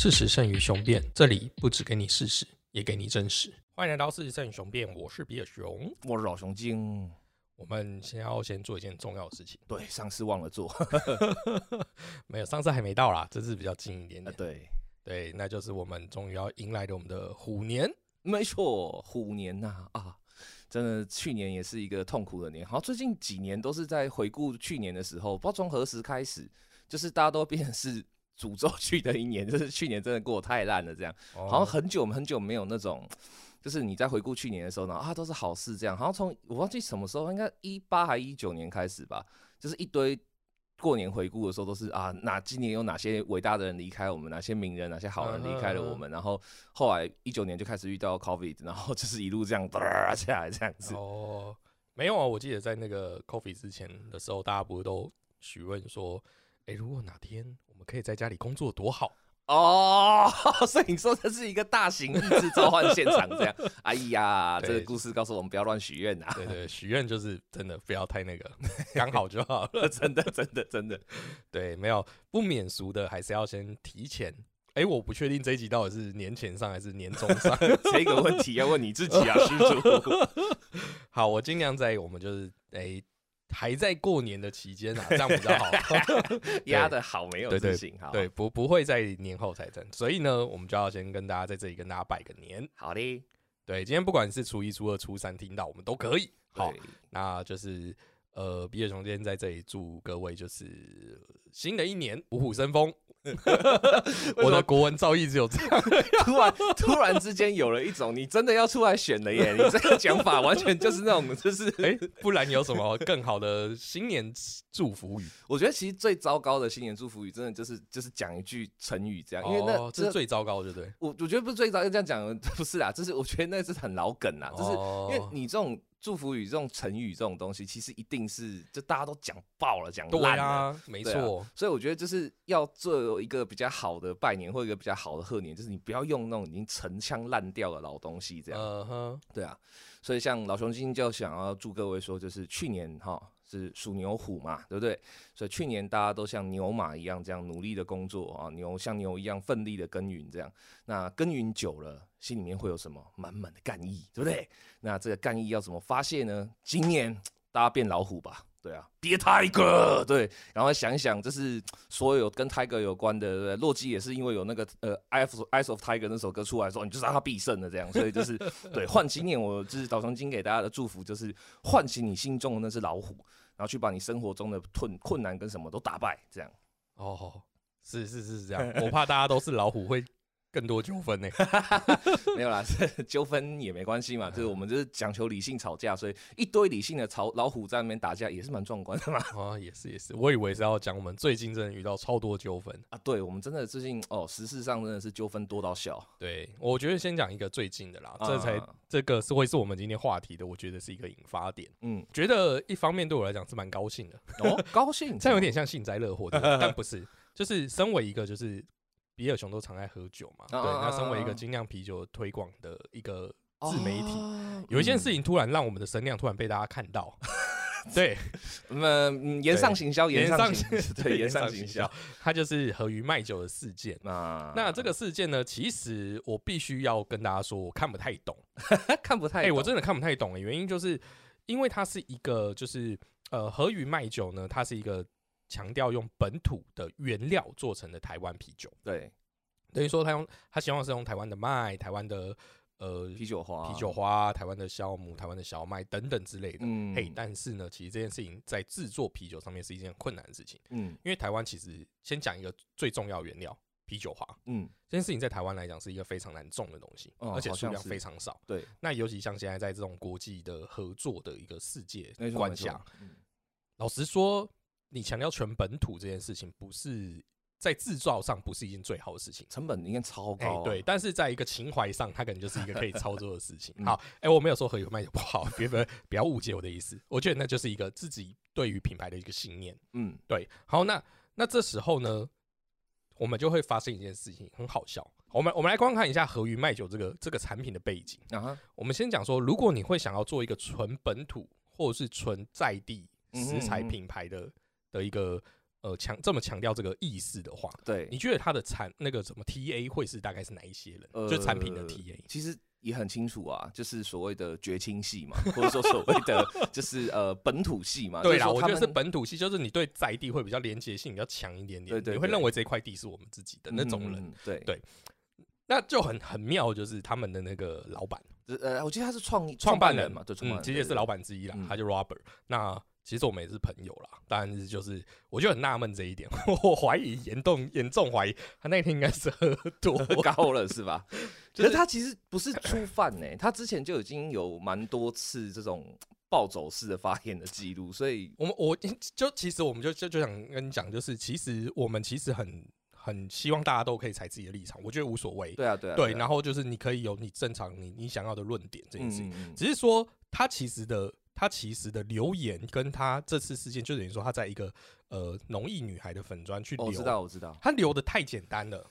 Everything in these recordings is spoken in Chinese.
事实胜于雄辩，这里不只给你事实，也给你真实。欢迎来到事实胜于雄辩，我是比尔熊。我是老熊精。我们先要先做一件重要的事情，对，上次忘了做，没有，上次还没到啦，这次比较近一点点。对对，那就是我们终于要迎来的我们的虎年。没错，虎年呐啊，真的，去年也是一个痛苦的年。好像最近几年都是在回顾去年的时候，不知道从何时开始，就是大家都变成是诅咒去的一年，就是去年真的过得太烂了，这样，好像很久很久没有那种。就是你在回顾去年的时候呢，啊，都是好事这样。好像从我忘记什么时候，应该一八还一九年开始吧，就是一堆过年回顾的时候都是啊，哪今年有哪些伟大的人离开我们，哪些名人、哪些好人离开了我们。然后后来一九年就开始遇到 COVID，然后就是一路这样下来这样子。哦，没有啊，我记得在那个 COVID 之前的时候，大家不是都询问说，哎，如果哪天我们可以在家里工作多好。哦，所以你说这是一个大型意志召唤现场，这样？哎呀，这个故事告诉我们不要乱许愿呐。对对，许愿就是真的不要太那个，刚好就好了。真的真的真的，对，没有不免俗的，还是要先提前。哎，我不确定这一集到底是年前上还是年终上，这个问题要问你自己啊，施主。好，我尽量在我们就是哎。还在过年的期间啊，这样比较好，压的好没有自信哈，对不不会在年后才整，所以呢，我们就要先跟大家在这里跟大家拜个年，好的，对，今天不管是初一、初二、初三听到我们都可以，好，那就是呃，比尔熊今天在这里祝各位就是新的一年虎虎生风。我的国文造诣只有这样，突然突然之间有了一种你真的要出来选了耶！你这个讲法完全就是那种，就是哎，不然有什么更好的新年祝福语？我觉得其实最糟糕的新年祝福语，真的就是就是讲一句成语这样，因为那这是最糟糕，对不对？我我觉得不是最糟，要这样讲不是啦，就是我觉得那是很老梗啦，就是因为你这种。祝福语这种成语这种东西，其实一定是就大家都讲爆了，讲烂了，没错。所以我觉得就是要做一个比较好的拜年或一个比较好的贺年，就是你不要用那种已经陈腔烂调的老东西这样。嗯哼，对啊。所以像老熊今天就想要祝各位说，就是去年哈。是属牛虎嘛，对不对？所以去年大家都像牛马一样这样努力的工作啊，牛像牛一样奋力的耕耘，这样那耕耘久了，心里面会有什么满满的干意，对不对？那这个干意要怎么发泄呢？今年大家变老虎吧。对啊，爹 Tiger，对，然后想想，这是所有跟 Tiger 有关的，对？洛基也是因为有那个呃《Eyes of Tiger》那首歌出来说，你就让他必胜的这样，所以就是对唤醒年，我就是导航经给大家的祝福，就是唤起你心中的那只老虎，然后去把你生活中的困困难跟什么都打败，这样。哦，是是是这样，我怕大家都是老虎会。更多纠纷呢？没有啦，纠纷也没关系嘛。就是我们就是讲求理性吵架，所以一堆理性的吵老虎在那边打架也是蛮壮观的嘛。啊，也是也是，我以为是要讲我们最近真的遇到超多纠纷啊。对，我们真的最近哦，时事上真的是纠纷多到笑。对，我觉得先讲一个最近的啦，这才这个是会是我们今天话题的，我觉得是一个引发点。嗯，觉得一方面对我来讲是蛮高兴的哦，高兴，这样有点像幸灾乐祸，但不是，就是身为一个就是。比尔熊都常爱喝酒嘛？对，那身为一个精酿啤酒推广的一个自媒体，有一件事情突然让我们的声量突然被大家看到。对，那言上行销，言上对言上行销，它就是和鱼卖酒的事件。啊，那这个事件呢，其实我必须要跟大家说，我看不太懂，看不太，哎，我真的看不太懂。原因就是因为它是一个，就是呃，和鱼卖酒呢，它是一个。强调用本土的原料做成的台湾啤酒，对，等于说他用他希望是用台湾的麦、台湾的呃啤酒花、啤酒花、台湾的酵母、台湾的小麦等等之类的。嗯，嘿，但是呢，其实这件事情在制作啤酒上面是一件困难的事情。嗯，因为台湾其实先讲一个最重要原料啤酒花。嗯，这件事情在台湾来讲是一个非常难种的东西，而且数量非常少。对，那尤其像现在在这种国际的合作的一个世界观下，老实说。你强调全本土这件事情，不是在制造上不是一件最好的事情，成本应该超高。对，但是在一个情怀上，它可能就是一个可以操作的事情。好，哎，我没有说和有卖酒不好，别别不要误解我的意思。我觉得那就是一个自己对于品牌的一个信念。嗯，对。好，那那这时候呢，我们就会发生一件事情，很好笑。我们我们来观看一下和鱼卖酒这个这个产品的背景。啊我们先讲说，如果你会想要做一个纯本土或者是纯在地食材品牌的。的一个呃强这么强调这个意识的话，对，你觉得它的产那个什么 TA 会是大概是哪一些人？就产品的 TA，其实也很清楚啊，就是所谓的绝亲系嘛，或者说所谓的 就是呃本土系嘛。对啦，我觉得是本土系，就是你对在地会比较连接性比较强一点点，你会认为这块地是我们自己的那种人，对对。那就很很妙，就是他们的那个老板，呃，我记得他是创创办人嘛，对，嗯，其实也是老板之一啦，他就 Robert。那其实我们也是朋友啦，但是就是我就很纳闷这一点，我怀疑严重严重怀疑他那天应该是喝多高了，是吧？可是他其实不是初犯呢，他之前就已经有蛮多次这种暴走式的发言的记录，所以我们我就其实我们就就就想跟你讲，就是其实我们其实很。很希望大家都可以踩自己的立场，我觉得无所谓。对啊，对啊。对，然后就是你可以有你正常你你想要的论点这件事情，只是说他其实的他其实的留言跟他这次事件，就等于说他在一个呃农艺女孩的粉砖去留，我知道我知道，他留的太简单了。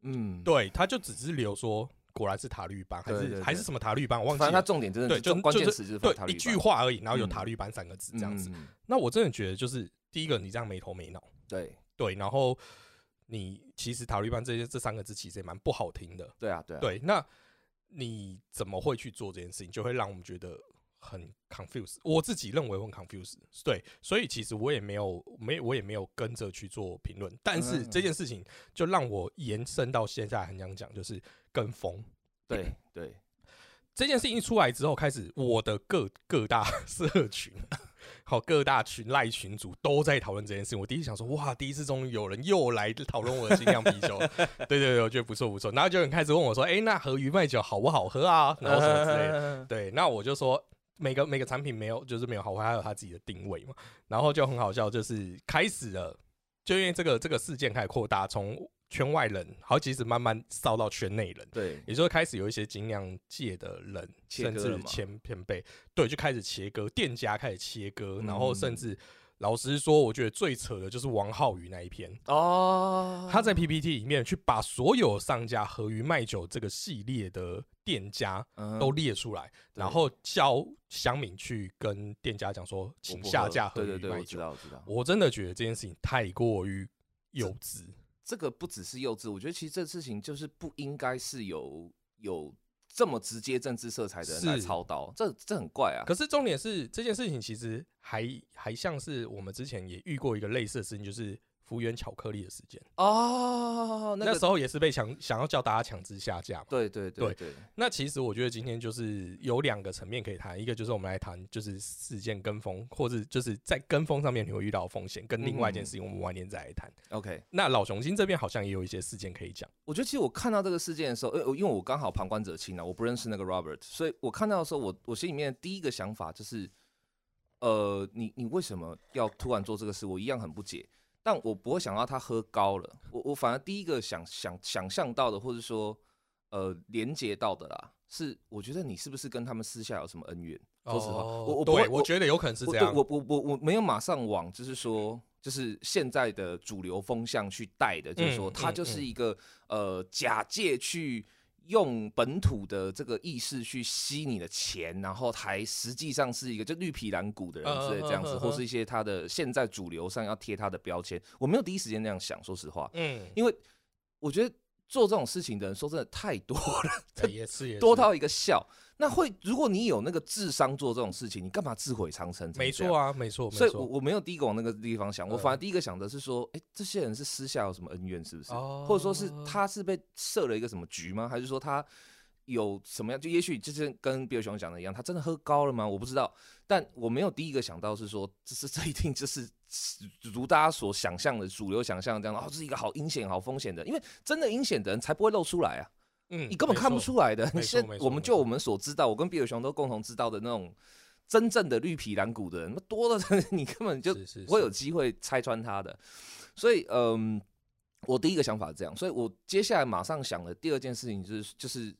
嗯，对，他就只是留说果然是塔绿班，还是还是什么塔绿班，我忘记了。反正他重点真的对，就关键词就是对一句话而已，然后有塔绿班三个字这样子。那我真的觉得就是第一个，你这样没头没脑。对对，然后。你其实塔利班这些这三个字其实也蛮不好听的，对啊，对，对。那你怎么会去做这件事情，就会让我们觉得很 confuse。我自己认为很 confuse，对。所以其实我也没有没我也没有跟着去做评论，但是这件事情就让我延伸到现在很想讲，就是跟风。对对，这件事情一出来之后，开始我的各各大 社群。好，各大群赖群主都在讨论这件事情。我第一次想说，哇，第一次终于有人又来讨论我的精酿啤酒。对对对，我觉得不错不错。然后就有人开始问我说，哎，那和鱼麦酒好不好喝啊？然后什么之类的。对，那我就说，每个每个产品没有，就是没有好坏，还有它自己的定位嘛。然后就很好笑，就是开始了，就因为这个这个事件开始扩大，从。圈外人，好，其实慢慢烧到圈内人，对，也就是开始有一些精酿界的人，甚至前前辈，对，就开始切割，店家开始切割，然后甚至老实说，我觉得最扯的就是王浩宇那一篇哦，他在 PPT 里面去把所有商家和鱼卖酒这个系列的店家都列出来，然后叫乡民去跟店家讲说，请下架和鱼卖酒。我知道。我真的觉得这件事情太过于幼稚。这个不只是幼稚，我觉得其实这事情就是不应该是有有这么直接政治色彩的人来操刀，这这很怪啊。可是重点是这件事情其实还还像是我们之前也遇过一个类似的事情，就是。福源巧克力的事件哦，那时候也是被强想要叫大家强制下架嘛。对对对对。那其实我觉得今天就是有两个层面可以谈，一个就是我们来谈就是事件跟风，或者就是在跟风上面你会遇到风险，跟另外一件事情我们晚点再来谈。OK。那老雄心这边好像也有一些事件可以讲。我觉得其实我看到这个事件的时候，呃，因为我刚好旁观者清啊，我不认识那个 Robert，所以我看到的时候，我我心里面第一个想法就是，呃，你你为什么要突然做这个事？我一样很不解。但我不会想到他喝高了，我我反而第一个想想想象到的，或者说呃连接到的啦，是我觉得你是不是跟他们私下有什么恩怨？说实话，我我不会，我觉得有可能是这样。我我我我没有马上往就是说，就是现在的主流风向去带的，就是说他就是一个呃假借去。用本土的这个意识去吸你的钱，然后还实际上是一个就绿皮蓝骨的人之类这样子，或是一些他的现在主流上要贴他的标签，我没有第一时间那样想，说实话，嗯，因为我觉得做这种事情的人说真的太多了，也是多到一个笑。那会，如果你有那个智商做这种事情，你干嘛自毁长城？没错啊，没错。所以，我我没有第一个往那个地方想，我反而第一个想的是说，哎，这些人是私下有什么恩怨，是不是？或者说是他是被设了一个什么局吗？还是说他有什么样？就也许就是跟比尔熊讲的一样，他真的喝高了吗？我不知道。但我没有第一个想到是说，这是这一定就是如大家所想象的主流想象这样，哦，这是一个好阴险、好风险的，因为真的阴险的人才不会露出来啊。嗯，你根本看不出来的。你现我们就我们所知道，我跟比尔熊都共同知道的那种真正的绿皮蓝骨的人，那多了，你根本就不会有机会拆穿他的。所以，嗯，我第一个想法是这样。所以我接下来马上想的第二件事情就是，就是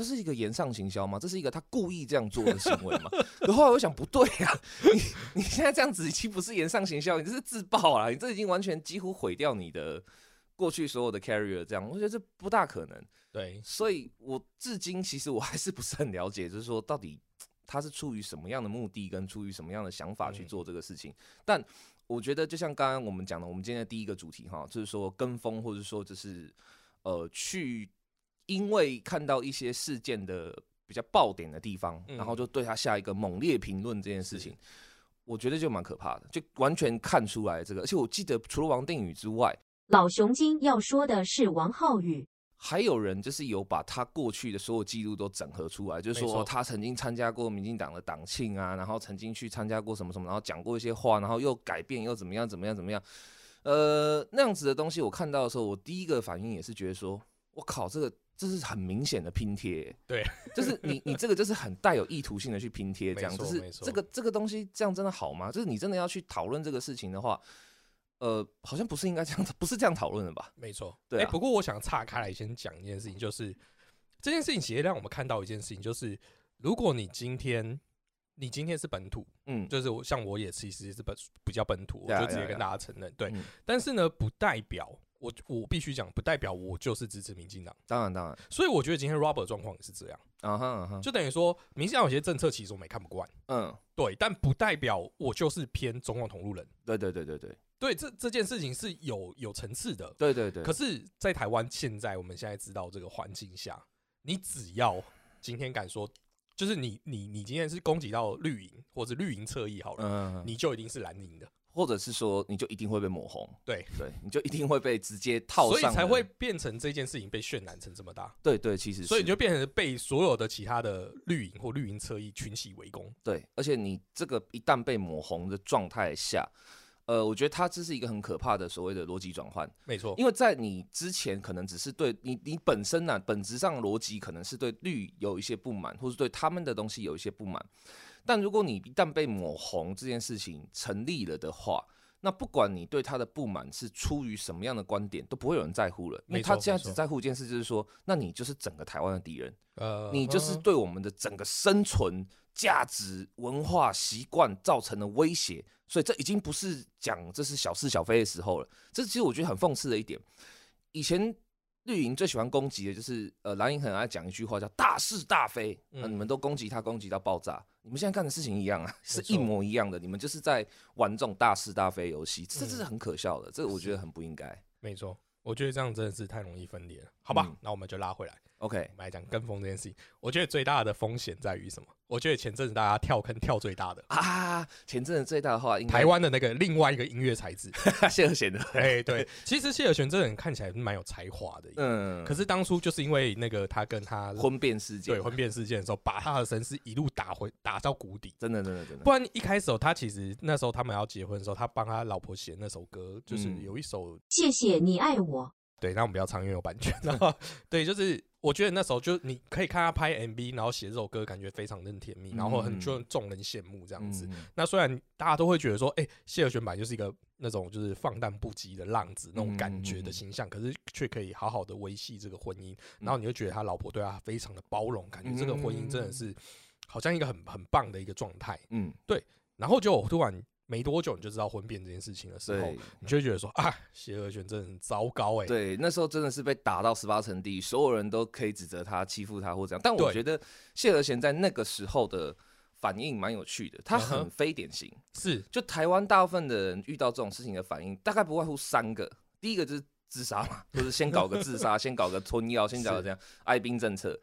这是一个言上行销吗？这是一个他故意这样做的行为吗？可后来我想，不对啊，你你现在这样子已经不是言上行销，你这是自爆啊！你这已经完全几乎毁掉你的过去所有的 carrier，这样，我觉得这不大可能。对，所以我至今其实我还是不是很了解，就是说到底他是出于什么样的目的，跟出于什么样的想法去做这个事情。但我觉得就像刚刚我们讲的，我们今天的第一个主题哈，就是说跟风，或者说就是呃，去因为看到一些事件的比较爆点的地方，然后就对他下一个猛烈评论这件事情，我觉得就蛮可怕的，就完全看出来这个。而且我记得除了王定宇之外，老熊精要说的是王浩宇。还有人就是有把他过去的所有记录都整合出来，就是说他曾经参加过民进党的党庆啊，然后曾经去参加过什么什么，然后讲过一些话，然后又改变又怎么样怎么样怎么样，呃，那样子的东西我看到的时候，我第一个反应也是觉得说，我靠，这个这是很明显的拼贴，对，就是你你这个就是很带有意图性的去拼贴，这样就是这个这个东西这样真的好吗？就是你真的要去讨论这个事情的话。呃，好像不是应该这样子，不是这样讨论的吧？没错，对。不过我想岔开来先讲一件事情，就是这件事情其实让我们看到一件事情，就是如果你今天你今天是本土，嗯，就是我像我也其实是本比较本土，我就直接跟大家承认，对。但是呢，不代表我我必须讲，不代表我就是支持民进党。当然当然。所以我觉得今天 Robert 状况也是这样啊哈，就等于说民进党有些政策其实我没看不惯，嗯，对，但不代表我就是偏中共同路人。对对对对对。对，这这件事情是有有层次的。对对对。可是，在台湾现在，我们现在知道这个环境下，你只要今天敢说，就是你你你今天是攻击到绿营或者绿营侧翼好了，嗯你就一定是蓝营的，或者是说你就一定会被抹红。对对，你就一定会被直接套上，所以才会变成这件事情被渲染成这么大。对对，其实所以你就变成被所有的其他的绿营或绿营车翼群起围攻。对，而且你这个一旦被抹红的状态下。呃，我觉得它这是一个很可怕的所谓的逻辑转换，没错。因为在你之前，可能只是对你你本身呢，本质上逻辑可能是对绿有一些不满，或是对他们的东西有一些不满。但如果你一旦被抹红这件事情成立了的话，那不管你对他的不满是出于什么样的观点，都不会有人在乎了。因为他现在只在乎一件事，就是说，那你就是整个台湾的敌人，呃，你就是对我们的整个生存价值、文化习惯造成了威胁。所以这已经不是讲这是小事小非的时候了。这其实我觉得很讽刺的一点。以前绿营最喜欢攻击的就是呃蓝营很爱讲一句话叫大是大非，那你们都攻击他攻击到爆炸。你们现在干的事情一样啊，是一模一样的。你们就是在玩这种大是大非游戏，这这是很可笑的。这个我觉得很不应该。没错，我觉得这样真的是太容易分裂了。好吧，那我们就拉回来。OK，我们来讲跟风这件事情。我觉得最大的风险在于什么？我觉得前阵子大家跳坑跳最大的。啊，前阵子最大的话，台湾的那个另外一个音乐才子 谢和弦的，哎，对，其实谢和弦这个人看起来蛮有才华的，嗯，可是当初就是因为那个他跟他婚变事件，对婚变事件的时候，把他的身世一路打回打到谷底，真的真的真的。不然一开始他其实那时候他们要结婚的时候，他帮他老婆写那首歌，就是有一首谢谢你爱我，对，那我们不要唱，因为有版权，然后对，就是。我觉得那时候就你可以看他拍 MV，然后写这首歌，感觉非常的甜蜜，然后很就众人羡慕这样子。那虽然大家都会觉得说，哎，谢尔轩版就是一个那种就是放荡不羁的浪子那种感觉的形象，可是却可以好好的维系这个婚姻。然后你就觉得他老婆对他非常的包容，感觉这个婚姻真的是好像一个很很棒的一个状态。嗯，对。然后就突然。没多久你就知道婚变这件事情的时候，你就会觉得说啊，谢和弦真的很糟糕哎。对，那时候真的是被打到十八层地狱，所有人都可以指责他欺负他或这样。但我觉得谢和弦在那个时候的反应蛮有趣的，他很非典型。是，就台湾大部分的人遇到这种事情的反应，大概不外乎三个：第一个就是自杀嘛，就是先搞个自杀，先搞个吞药，先搞个这样爱兵政策。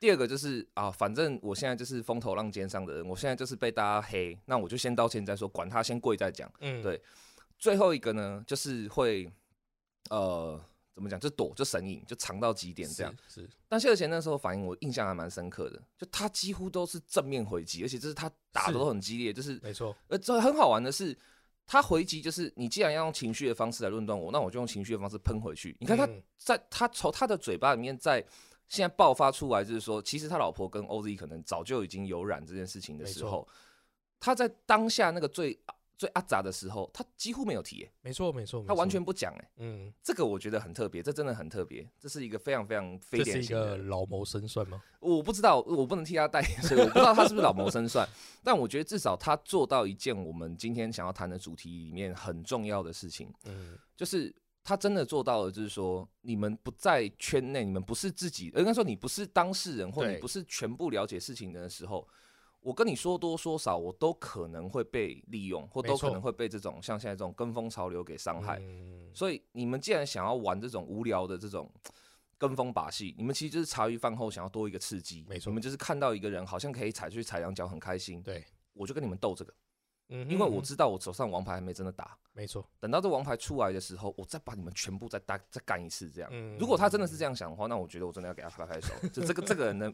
第二个就是啊，反正我现在就是风头浪尖上的人，我现在就是被大家黑，那我就先道歉再说，管他，先跪再讲。嗯，对。最后一个呢，就是会呃，怎么讲，就躲，就神隐，就藏到极点这样。是。但谢尔贤那时候反应，我印象还蛮深刻的，就他几乎都是正面回击，而且就是他打的都很激烈，就是没错。呃，这很好玩的是，他回击就是你既然要用情绪的方式来论断我，那我就用情绪的方式喷回去。你看他在他从他的嘴巴里面在。现在爆发出来就是说，其实他老婆跟 OZ 可能早就已经有染这件事情的时候，他在当下那个最最阿杂的时候，他几乎没有提。没错，没错，他完全不讲。哎，嗯，这个我觉得很特别，这真的很特别，这是一个非常非常非典型的老谋深算吗？我不知道，我不能替他代言，所以我不知道他是不是老谋深算。但我觉得至少他做到一件我们今天想要谈的主题里面很重要的事情，嗯，就是。他真的做到了，就是说，你们不在圈内，你们不是自己，应该说你不是当事人，或你不是全部了解事情的时候，我跟你说多说少，我都可能会被利用，或都可能会被这种像现在这种跟风潮流给伤害。所以你们既然想要玩这种无聊的这种 跟风把戏，你们其实就是茶余饭后想要多一个刺激。没错，你们就是看到一个人好像可以踩去踩两脚很开心。对，我就跟你们斗这个。嗯，因为我知道我手上王牌还没真的打。没错，等到这王牌出来的时候，我再把你们全部再打再干一次。这样，如果他真的是这样想的话，那我觉得我真的要给他拍拍手。就这个这个人的。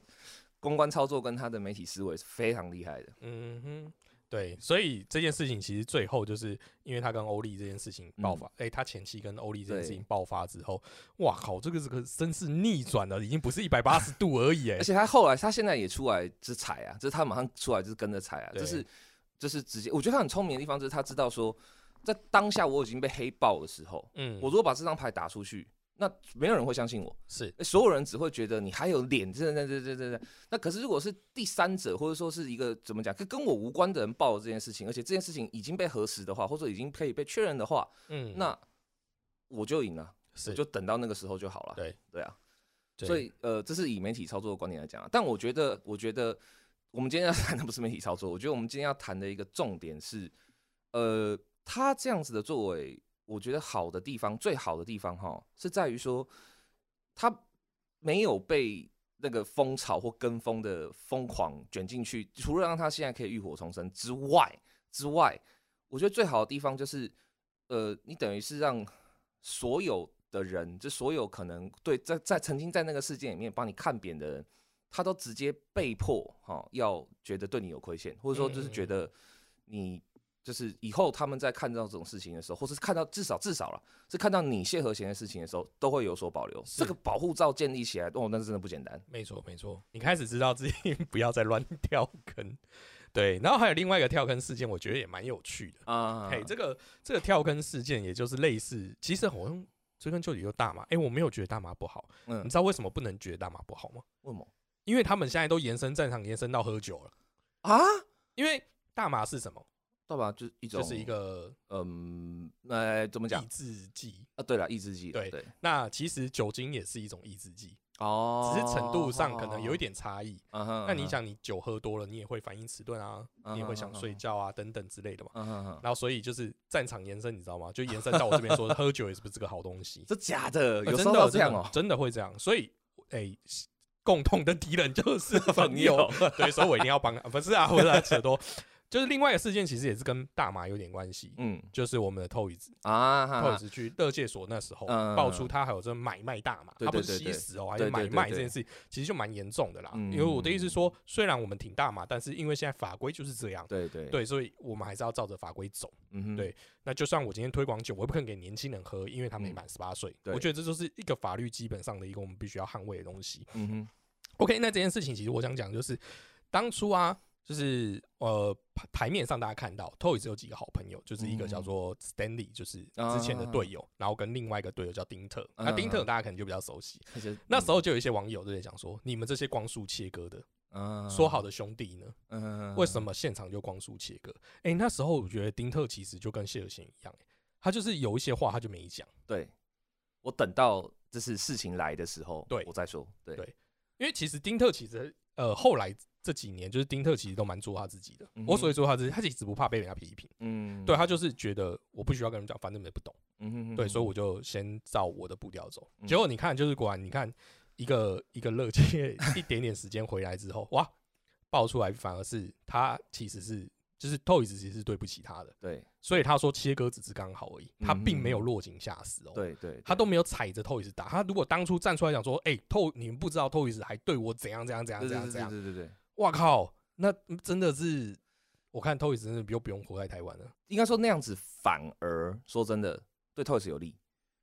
公关操作跟他的媒体思维是非常厉害的。嗯哼，对，所以这件事情其实最后就是因为他跟欧丽这件事情爆发，哎，他前期跟欧丽这件事情爆发之后，哇靠，这个这个真是逆转了，已经不是一百八十度而已，哎，而且他后来他现在也出来是踩啊，就是他马上出来就是跟着踩啊，就是就是直接，我觉得他很聪明的地方就是他知道说，在当下我已经被黑爆的时候，嗯，我如果把这张牌打出去。那没有人会相信我，是所有人只会觉得你还有脸，这这这这这。那可是如果是第三者，或者说是一个怎么讲，跟跟我无关的人爆了这件事情，而且这件事情已经被核实的话，或者已经可以被确认的话，嗯，那我就赢了，我就等到那个时候就好了。对对啊，所以呃，这是以媒体操作的观点来讲啊。但我觉得，我觉得我们今天要 谈的不是媒体操作，我觉得我们今天要谈的一个重点是，呃，他这样子的作为。我觉得好的地方，最好的地方哈，是在于说，他没有被那个风潮或跟风的疯狂卷进去。除了让他现在可以浴火重生之外，之外，我觉得最好的地方就是，呃，你等于是让所有的人，就所有可能对在在曾经在那个事件里面帮你看扁的人，他都直接被迫哈要觉得对你有亏欠，或者说就是觉得你。就是以后他们在看到这种事情的时候，或是看到至少至少了，是看到你谢和弦的事情的时候，都会有所保留。这个保护罩建立起来，哦，那是真的不简单。没错，没错。你开始知道自己 不要再乱 跳坑，对。然后还有另外一个跳坑事件，我觉得也蛮有趣的啊。嘿，这个这个跳坑事件，也就是类似，其实好像追根究底就大麻。哎，我没有觉得大麻不好。嗯，你知道为什么不能觉得大麻不好吗？为什么？因为他们现在都延伸战场，延伸到喝酒了啊。因为大麻是什么？大麻？就一种，就是一个，嗯，呃，怎么讲？抑制剂啊，对了，抑制剂。对对。那其实酒精也是一种抑制剂哦，只是程度上可能有一点差异。那你想，你酒喝多了，你也会反应迟钝啊，你也会想睡觉啊，等等之类的嘛。然后所以就是战场延伸，你知道吗？就延伸到我这边说，喝酒也是不是个好东西？这假的？有真的这样哦？真的会这样？所以，哎，共同的敌人就是朋友。对，所以我一定要帮他。不是啊，不是扯多。就是另外一个事件，其实也是跟大麻有点关系。嗯，就是我们的 Toys 啊，Toys 去乐界所那时候爆出他还有这买卖大麻，他不是吸食哦，还有买卖这件事，其实就蛮严重的啦。因为我的意思说，虽然我们挺大麻，但是因为现在法规就是这样，对对对，所以我们还是要照着法规走。嗯哼，对。那就算我今天推广酒，我也不可能给年轻人喝，因为他没满十八岁。我觉得这就是一个法律基本上的一个我们必须要捍卫的东西。嗯哼，OK，那这件事情其实我想讲就是当初啊。就是呃牌牌面上大家看到，Toys 有几个好朋友，就是一个叫做 Stanley，就是之前的队友，然后跟另外一个队友叫丁特。那丁特大家可能就比较熟悉。那时候就有一些网友就在讲说，你们这些光速切割的，说好的兄弟呢？嗯为什么现场就光速切割？哎，那时候我觉得丁特其实就跟谢尔贤一样，他就是有一些话他就没讲。对，我等到就是事情来的时候，对我再说。对，因为其实丁特其实呃后来。这几年就是丁特其实都蛮做他自己的，我所以说他自己，他其实不怕被人家批评，嗯，对他就是觉得我不需要跟人讲，反正也不懂，嗯对，所以我就先照我的步调走。结果你看，就是果然你看一个一个乐界一点点时间回来之后，哇，爆出来反而是他其实是就是 Toys 其实是对不起他的，对，所以他说切割只是刚好而已，他并没有落井下石哦，对对，他都没有踩着 Toys 打，他如果当初站出来讲说，哎，Toy 你们不知道 Toys 还对我怎样怎样怎样怎样怎样，对对对。哇靠！那真的是，我看 Toys 真的又不用活在台湾了。应该说那样子反而说真的对 Toys 有利。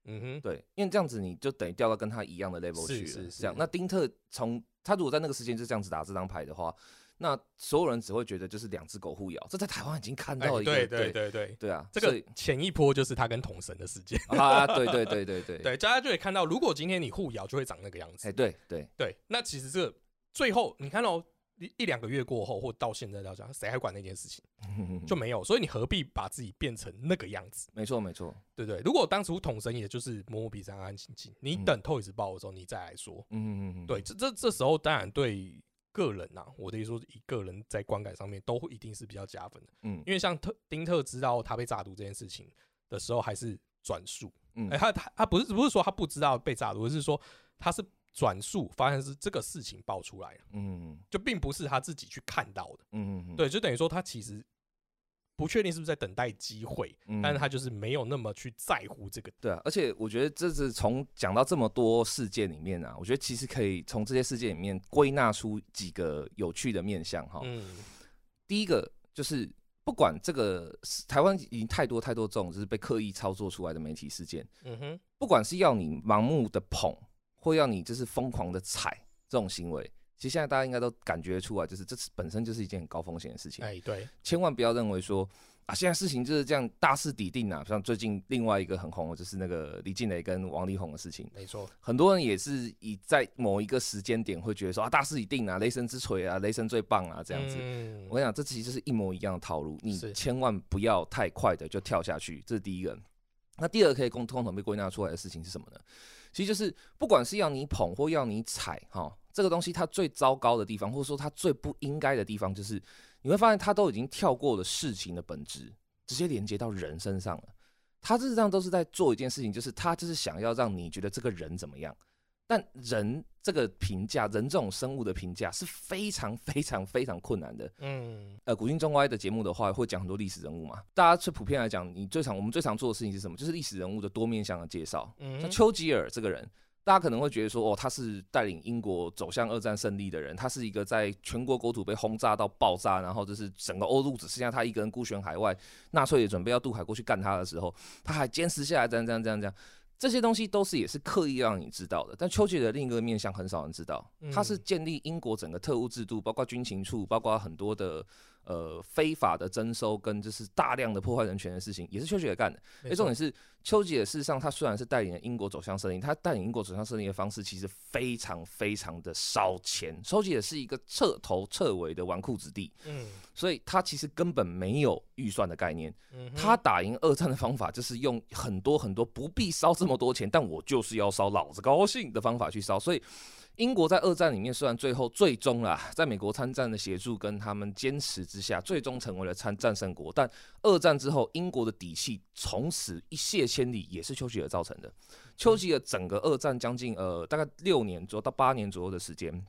嗯哼，对，因为这样子你就等于掉到跟他一样的 level 去了是。这样，那丁特从他如果在那个时间就这样子打这张牌的话，那所有人只会觉得就是两只狗互咬。这在台湾已经看到一个，对对对对对啊！这个前一波就是他跟统神的事件啊！对对对对对对，大家就会看到，如果今天你互咬，就会长那个样子。哎，对对对，那其实这最后你看到。一一两个月过后，或到现在来讲，谁还管那件事情？就没有，所以你何必把自己变成那个样子？没错，没错，对不对？如果当初统神也就是摸摸鼻子、安安静静，你等透一次爆的时候，你再来说。嗯嗯嗯，对，这这这时候当然对个人呐，我的意思说，以个人在观感上面都会一定是比较加分的。嗯，因为像特丁特知道他被炸毒这件事情的时候，还是转述。嗯，哎，他他他不是不是说他不知道被炸毒，而是说他是转述，发现是这个事情爆出来了。嗯，就并不是他自己去看到的。嗯嗯，对，就等于说他其实。不确定是不是在等待机会，但是他就是没有那么去在乎这个。对啊，而且我觉得这是从讲到这么多事件里面啊，我觉得其实可以从这些事件里面归纳出几个有趣的面向哈。嗯。第一个就是不管这个台湾已经太多太多这种就是被刻意操作出来的媒体事件，嗯哼，不管是要你盲目的捧，或要你就是疯狂的踩这种行为。其实现在大家应该都感觉出来，就是这次本身就是一件很高风险的事情。哎，对，千万不要认为说啊，现在事情就是这样大势已定啊。像最近另外一个很红的就是那个李静蕾跟王力宏的事情。没错，很多人也是以在某一个时间点会觉得说啊，大势已定啊，雷神之锤啊，雷神最棒啊，这样子。我跟你讲，这其实是一模一样的套路，你千万不要太快的就跳下去。这是第一个。那第二可以共通统被归纳出来的事情是什么呢？其实就是不管是要你捧或要你踩，哈。这个东西它最糟糕的地方，或者说它最不应该的地方，就是你会发现它都已经跳过了事情的本质，直接连接到人身上了。它事实上都是在做一件事情，就是它就是想要让你觉得这个人怎么样。但人这个评价，人这种生物的评价是非常非常非常困难的。嗯，呃，古今中外的节目的话，会讲很多历史人物嘛。大家最普遍来讲，你最常我们最常做的事情是什么？就是历史人物的多面向的介绍。嗯，像丘吉尔这个人。大家可能会觉得说，哦，他是带领英国走向二战胜利的人，他是一个在全国国土被轰炸到爆炸，然后就是整个欧陆只剩下他一个人孤悬海外，纳粹也准备要渡海过去干他的时候，他还坚持下来，这样这样这样这样，这些东西都是也是刻意让你知道的。但丘吉尔另一个面向很少人知道，他是建立英国整个特务制度，包括军情处，包括很多的。呃，非法的征收跟就是大量的破坏人权的事情，也是丘吉尔干的。而重点是，丘吉尔事实上他虽然是带领英国走向胜利，他带领英国走向胜利的方式其实非常非常的烧钱。丘吉尔是一个彻头彻尾的纨绔子弟，嗯，所以他其实根本没有预算的概念。他打赢二战的方法就是用很多很多不必烧这么多钱，但我就是要烧老子高兴的方法去烧，所以。英国在二战里面，虽然最后最终啦，在美国参战的协助跟他们坚持之下，最终成为了参战胜国。但二战之后，英国的底气从此一泻千里，也是丘吉尔造成的。丘吉尔整个二战将近呃大概六年左右到八年左右的时间，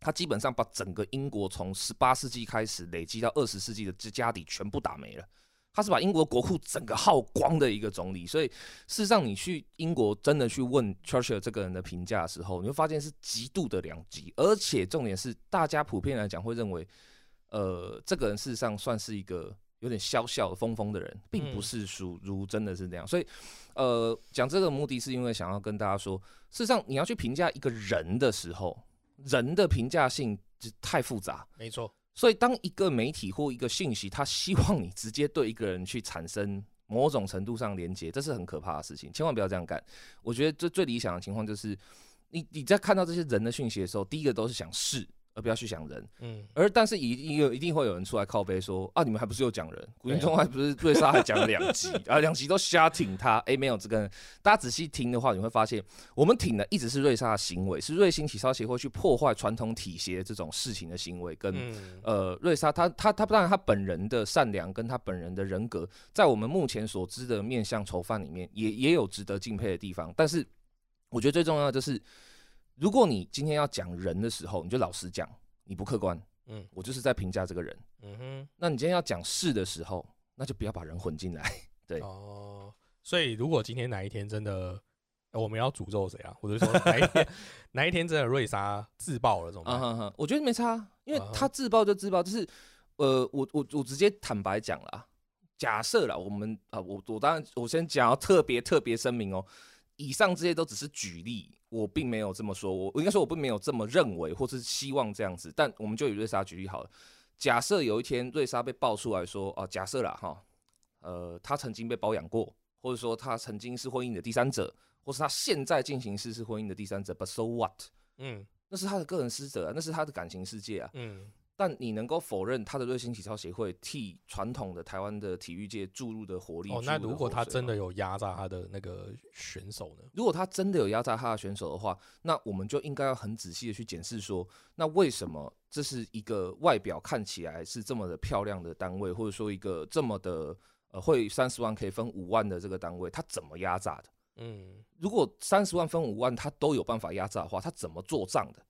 他基本上把整个英国从十八世纪开始累积到二十世纪的之家底全部打没了。他是把英国国库整个耗光的一个总理，所以事实上，你去英国真的去问 Churchill 这个人的评价的时候，你会发现是极度的两极，而且重点是，大家普遍来讲会认为，呃，这个人事实上算是一个有点小小的疯疯的人，并不是属如真的是那样。所以，呃，讲这个目的是因为想要跟大家说，事实上你要去评价一个人的时候，人的评价性太复杂，没错。所以，当一个媒体或一个信息，他希望你直接对一个人去产生某种程度上连接，这是很可怕的事情，千万不要这样干。我觉得最最理想的情况就是，你你在看到这些人的讯息的时候，第一个都是想试。而不要去想人，嗯，而但是一定有一定会有人出来靠背说啊，你们还不是又讲人？古云中还不是瑞莎还讲了两集啊，两集都瞎挺他。哎，没有这个，大家仔细听的话，你会发现我们挺的一直是瑞莎的行为，是瑞星体操协会去破坏传统体协这种事情的行为，跟呃瑞莎他他他当然他本人的善良跟他本人的人格，在我们目前所知的面向囚犯里面，也也有值得敬佩的地方。但是我觉得最重要的就是。如果你今天要讲人的时候，你就老实讲，你不客观，嗯，我就是在评价这个人，嗯哼。那你今天要讲事的时候，那就不要把人混进来，对。哦，所以如果今天哪一天真的我们要诅咒谁啊，或者说哪一天 哪一天真的瑞莎自爆了，怎么办？我觉得没差，因为他自爆就自爆，就是呃，我我我直接坦白讲了，假设了我们啊，我我当然我先讲要特别特别声明哦，以上这些都只是举例。我并没有这么说，我我应该说，我并没有这么认为，或是希望这样子。但我们就以瑞莎举例好了。假设有一天瑞莎被爆出来说，哦，假设啦哈，呃，她曾经被包养过，或者说她曾经是婚姻的第三者，或是她现在进行式是婚姻的第三者，But so what？嗯，那是她的个人私责，那是她的感情世界啊。嗯。但你能够否认他的瑞星体操协会替传统的台湾的体育界注入的活力？哦，那如果他真的有压榨他的那个选手呢？如果他真的有压榨他的选手的话，那我们就应该要很仔细的去检视说，那为什么这是一个外表看起来是这么的漂亮的单位，或者说一个这么的呃会三十万可以分五万的这个单位，他怎么压榨的？嗯，如果三十万分五万他都有办法压榨的话，他怎么做账的？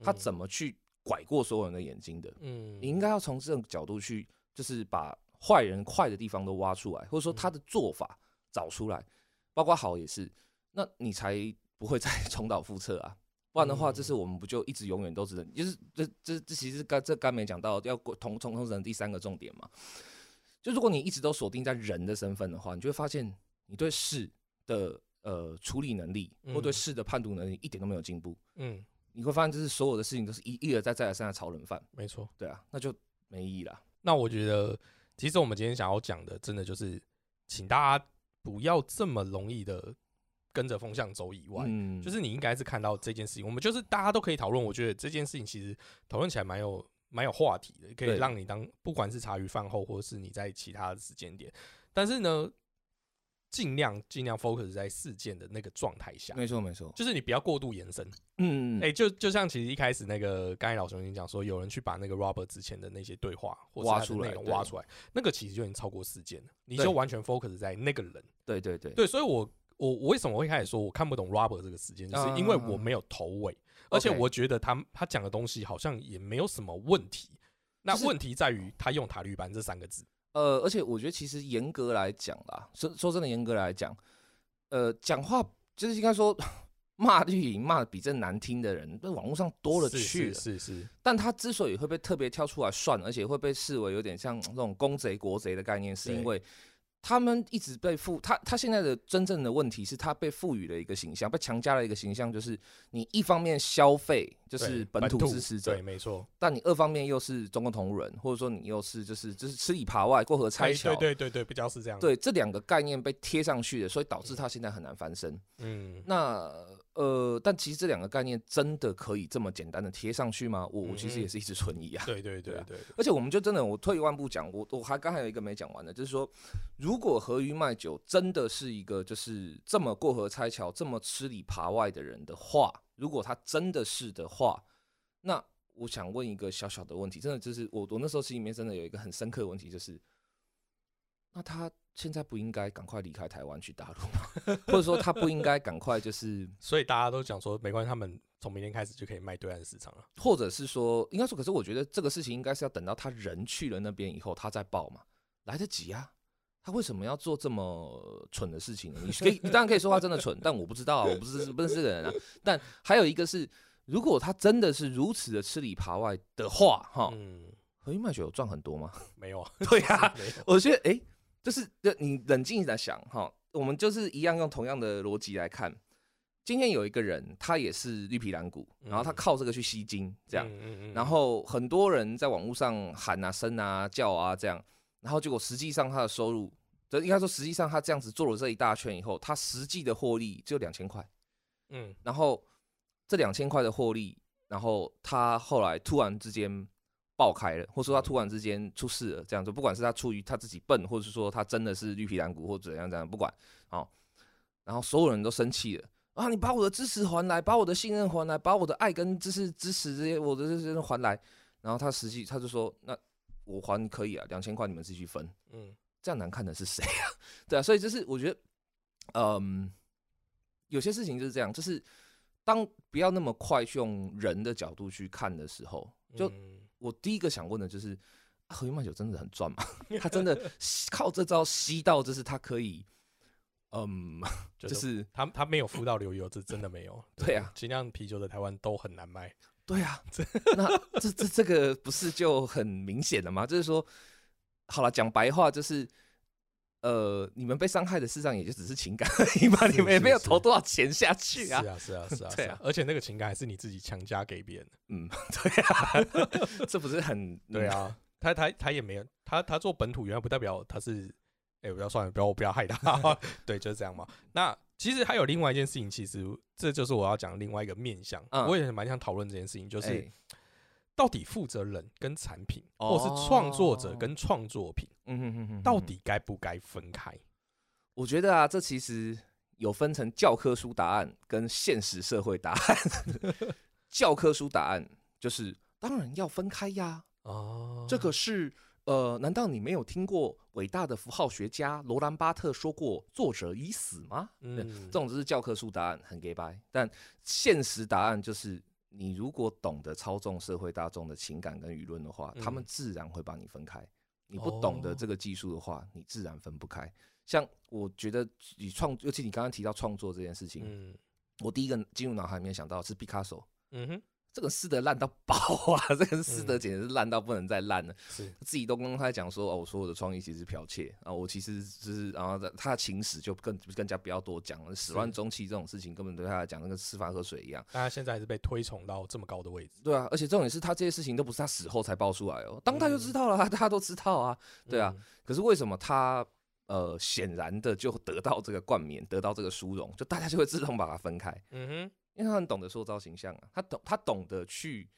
他怎么去？拐过所有人的眼睛的，嗯，你应该要从这种角度去，就是把坏人坏的地方都挖出来，或者说他的做法找出来，包括好也是，那你才不会再重蹈覆辙啊！不然的话，这是我们不就一直永远都只能，就是这这这其实刚这刚没讲到要同同同成第三个重点嘛，就如果你一直都锁定在人的身份的话，你就会发现你对事的呃处理能力或对事的判读能力一点都没有进步，嗯。你会发现，就是所有的事情都是一一而再再而三的炒冷饭。没错，对啊，那就没意义了。那我觉得，其实我们今天想要讲的，真的就是，请大家不要这么容易的跟着风向走以外，就是你应该是看到这件事情，我们就是大家都可以讨论。我觉得这件事情其实讨论起来蛮有蛮有话题的，可以让你当不管是茶余饭后，或者是你在其他的时间点，但是呢。尽量尽量 focus 在事件的那个状态下，没错没错，就是你不要过度延伸。嗯，哎，就就像其实一开始那个刚才老兄已经讲说，有人去把那个 Robert 之前的那些对话或挖出来，挖出来，那个其实就已经超过事件了，你就完全 focus 在那个人。对对对。对，所以我我我为什么会开始说我看不懂 Robert 这个事件，就是因为我没有头尾，而且我觉得他他讲的东西好像也没有什么问题。那问题在于他用塔利班这三个字。呃，而且我觉得其实严格来讲啦，说说真的，严格来讲，呃，讲话就是应该说骂绿营骂的比这难听的人，在网络上多了去了。是是。但他之所以会被特别挑出来算，而且会被视为有点像那种公贼国贼的概念，是因为。他们一直被赋他他现在的真正的问题是他被赋予了一个形象，被强加了一个形象，就是你一方面消费就是本土支持者，对，没错。但你二方面又是中国同路人，或者说你又是就是就是吃里扒外、过河拆桥，对对对对，比较是这样。对，这两个概念被贴上去的，所以导致他现在很难翻身。嗯，那。呃，但其实这两个概念真的可以这么简单的贴上去吗？我我其实也是一直存疑啊。对对对对。而且我们就真的，我退一万步讲，我我还刚还有一个没讲完的，就是说，如果何鱼卖酒真的是一个就是这么过河拆桥、这么吃里扒外的人的话，如果他真的是的话，那我想问一个小小的问题，真的就是我我那时候心里面真的有一个很深刻的问题，就是，那他。现在不应该赶快离开台湾去大陆吗？或者说他不应该赶快就是？所以大家都讲说没关系，他们从明天开始就可以卖对岸市场了。或者是说，应该说，可是我觉得这个事情应该是要等到他人去了那边以后，他再报嘛，来得及啊。他为什么要做这么蠢的事情呢？你可以，你当然可以说他真的蠢，但我不知道，啊我不是不是这个人啊。但还有一个是，如果他真的是如此的吃里扒外的话，哈，嗯，合一卖酒有赚很多吗？没有啊，对呀，我觉得哎。就是，就你冷静的想哈，我们就是一样用同样的逻辑来看。今天有一个人，他也是绿皮蓝股，然后他靠这个去吸金，这样，然后很多人在网络上喊啊、声啊、叫啊这样，然后结果实际上他的收入，这应该说实际上他这样子做了这一大圈以后，他实际的获利只有两千块，嗯，然后这两千块的获利，然后他后来突然之间。爆开了，或者说他突然之间出事了，这样就不管是他出于他自己笨，或者是说他真的是绿皮蓝骨或者怎样怎样，不管，好，然后所有人都生气了啊！你把我的支持还来，把我的信任还来，把我的爱跟支持支持这些我的这些还来，然后他实际他就说，那我还可以啊，两千块你们自己分，嗯，这样难看的是谁啊？对啊，所以就是我觉得，嗯，有些事情就是这样，就是当不要那么快去用人的角度去看的时候，就。我第一个想问的就是，合约卖酒真的很赚吗？他真的靠这招吸到，就是他可以，嗯，就是他他没有付到流油，这真的没有。对啊，精酿啤酒在台湾都很难卖。对啊，那这这这个不是就很明显了吗？就是说，好了，讲白话就是，呃，你们被伤害的事实上也就只是情感而已嘛，你们也没有投多少钱下去啊。是啊，是啊，是啊，对啊，而且那个情感还是你自己强加给别人的。嗯，对啊，这不是很对啊？他他他也没有，他他做本土原来不代表他是，哎，不要算了，不要我不要害他。对，就是这样嘛。那其实还有另外一件事情，其实这就是我要讲另外一个面向。我也蛮想讨论这件事情，就是到底负责人跟产品，或是创作者跟创作品，嗯哼哼哼，到底该不该分开？我觉得啊，这其实有分成教科书答案跟现实社会答案。教科书答案就是当然要分开呀。哦，这个是。呃，难道你没有听过伟大的符号学家罗兰巴特说过“作者已死”吗？嗯，这种就是教科书答案，很 gay 白。但现实答案就是，你如果懂得操纵社会大众的情感跟舆论的话，他们自然会把你分开。你不懂得这个技术的话，你自然分不开。像我觉得，你创，尤其你刚刚提到创作这件事情，嗯，我第一个进入脑海里面想到是毕卡索。嗯哼。这个师德烂到爆啊！这个师德简直是烂到不能再烂了。是自己都跟他讲说：“哦，我说我的创意其实是剽窃啊，我其实就是……然后他的情史就更更加不要多讲了。始乱终弃这种事情，根本对他来讲，那个吃饭喝水一样。但他现在还是被推崇到这么高的位置。对啊，而且重点是他这些事情都不是他死后才爆出来哦，当他就知道了，大家都知道啊。对啊，可是为什么他呃显然的就得到这个冠冕，得到这个殊荣，就大家就会自动把它分开？嗯哼，因为他很懂得塑造形象啊，他懂他懂得去。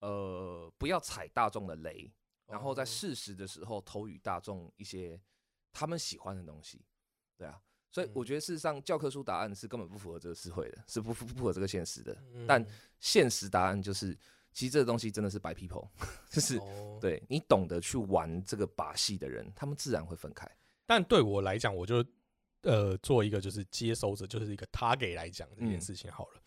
呃，不要踩大众的雷，然后在适时的时候投予大众一些他们喜欢的东西，对啊，所以我觉得事实上教科书答案是根本不符合这个社会的，是不符不符合这个现实的。但现实答案就是，其实这个东西真的是白 people，就是对你懂得去玩这个把戏的人，他们自然会分开。但对我来讲，我就呃做一个就是接收者，就是一个他给来讲这件事情好了。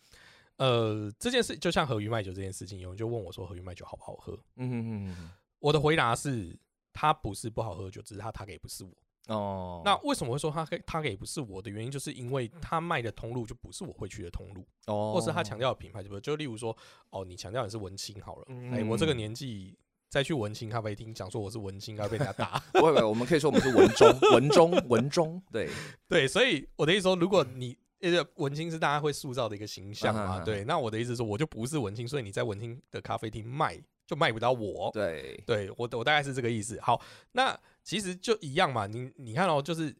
呃，这件事就像和鱼卖酒这件事情，有人就问我说：“和鱼卖酒好不好喝？”嗯哼哼，我的回答是：它不是不好喝酒，只是它他给不是我。哦，那为什么会说他给他给不是我的原因，就是因为他卖的通路就不是我会去的通路，哦，或是他强调的品牌就不就例如说，哦，你强调你是文青好了，哎，我这个年纪再去文青咖啡厅讲说我是文青，该被人家打。不会不会，我们可以说我们是文中文中文中，对 对，所以我的意思说，如果你。因为文青是大家会塑造的一个形象嘛，对。那我的意思是，我就不是文青，所以你在文青的咖啡厅卖就卖不到我。对，对我我大概是这个意思。好，那其实就一样嘛。你你看哦，就是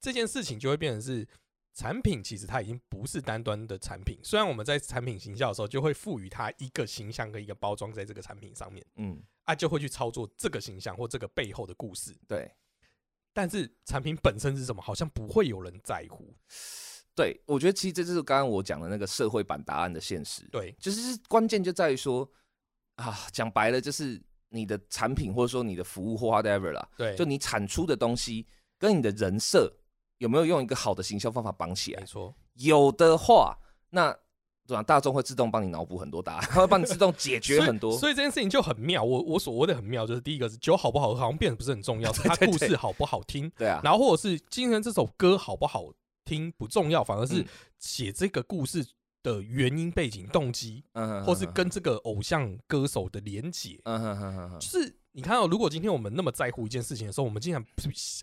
这件事情就会变成是产品，其实它已经不是单端的产品。虽然我们在产品形象的时候，就会赋予它一个形象跟一个包装在这个产品上面，嗯，啊，就会去操作这个形象或这个背后的故事。对，但是产品本身是什么，好像不会有人在乎。对，我觉得其实这就是刚刚我讲的那个社会版答案的现实。对，就是关键就在于说啊，讲白了就是你的产品或者说你的服务或 whatever 啦，对，就你产出的东西跟你的人设有没有用一个好的行销方法绑起来？没错，有的话，那对吧？大众会自动帮你脑补很多答案，他 会帮你自动解决很多。所以这件事情就很妙。我我所谓的很妙，就是第一个是酒好不好喝，好像变得不是很重要，是它故事好不好听。对啊，然后或者是今天这首歌好不好？听不重要，反而是写这个故事的原因、背景、动机，嗯，或是跟这个偶像歌手的连结，嗯就是你看到，如果今天我们那么在乎一件事情的时候，我们经常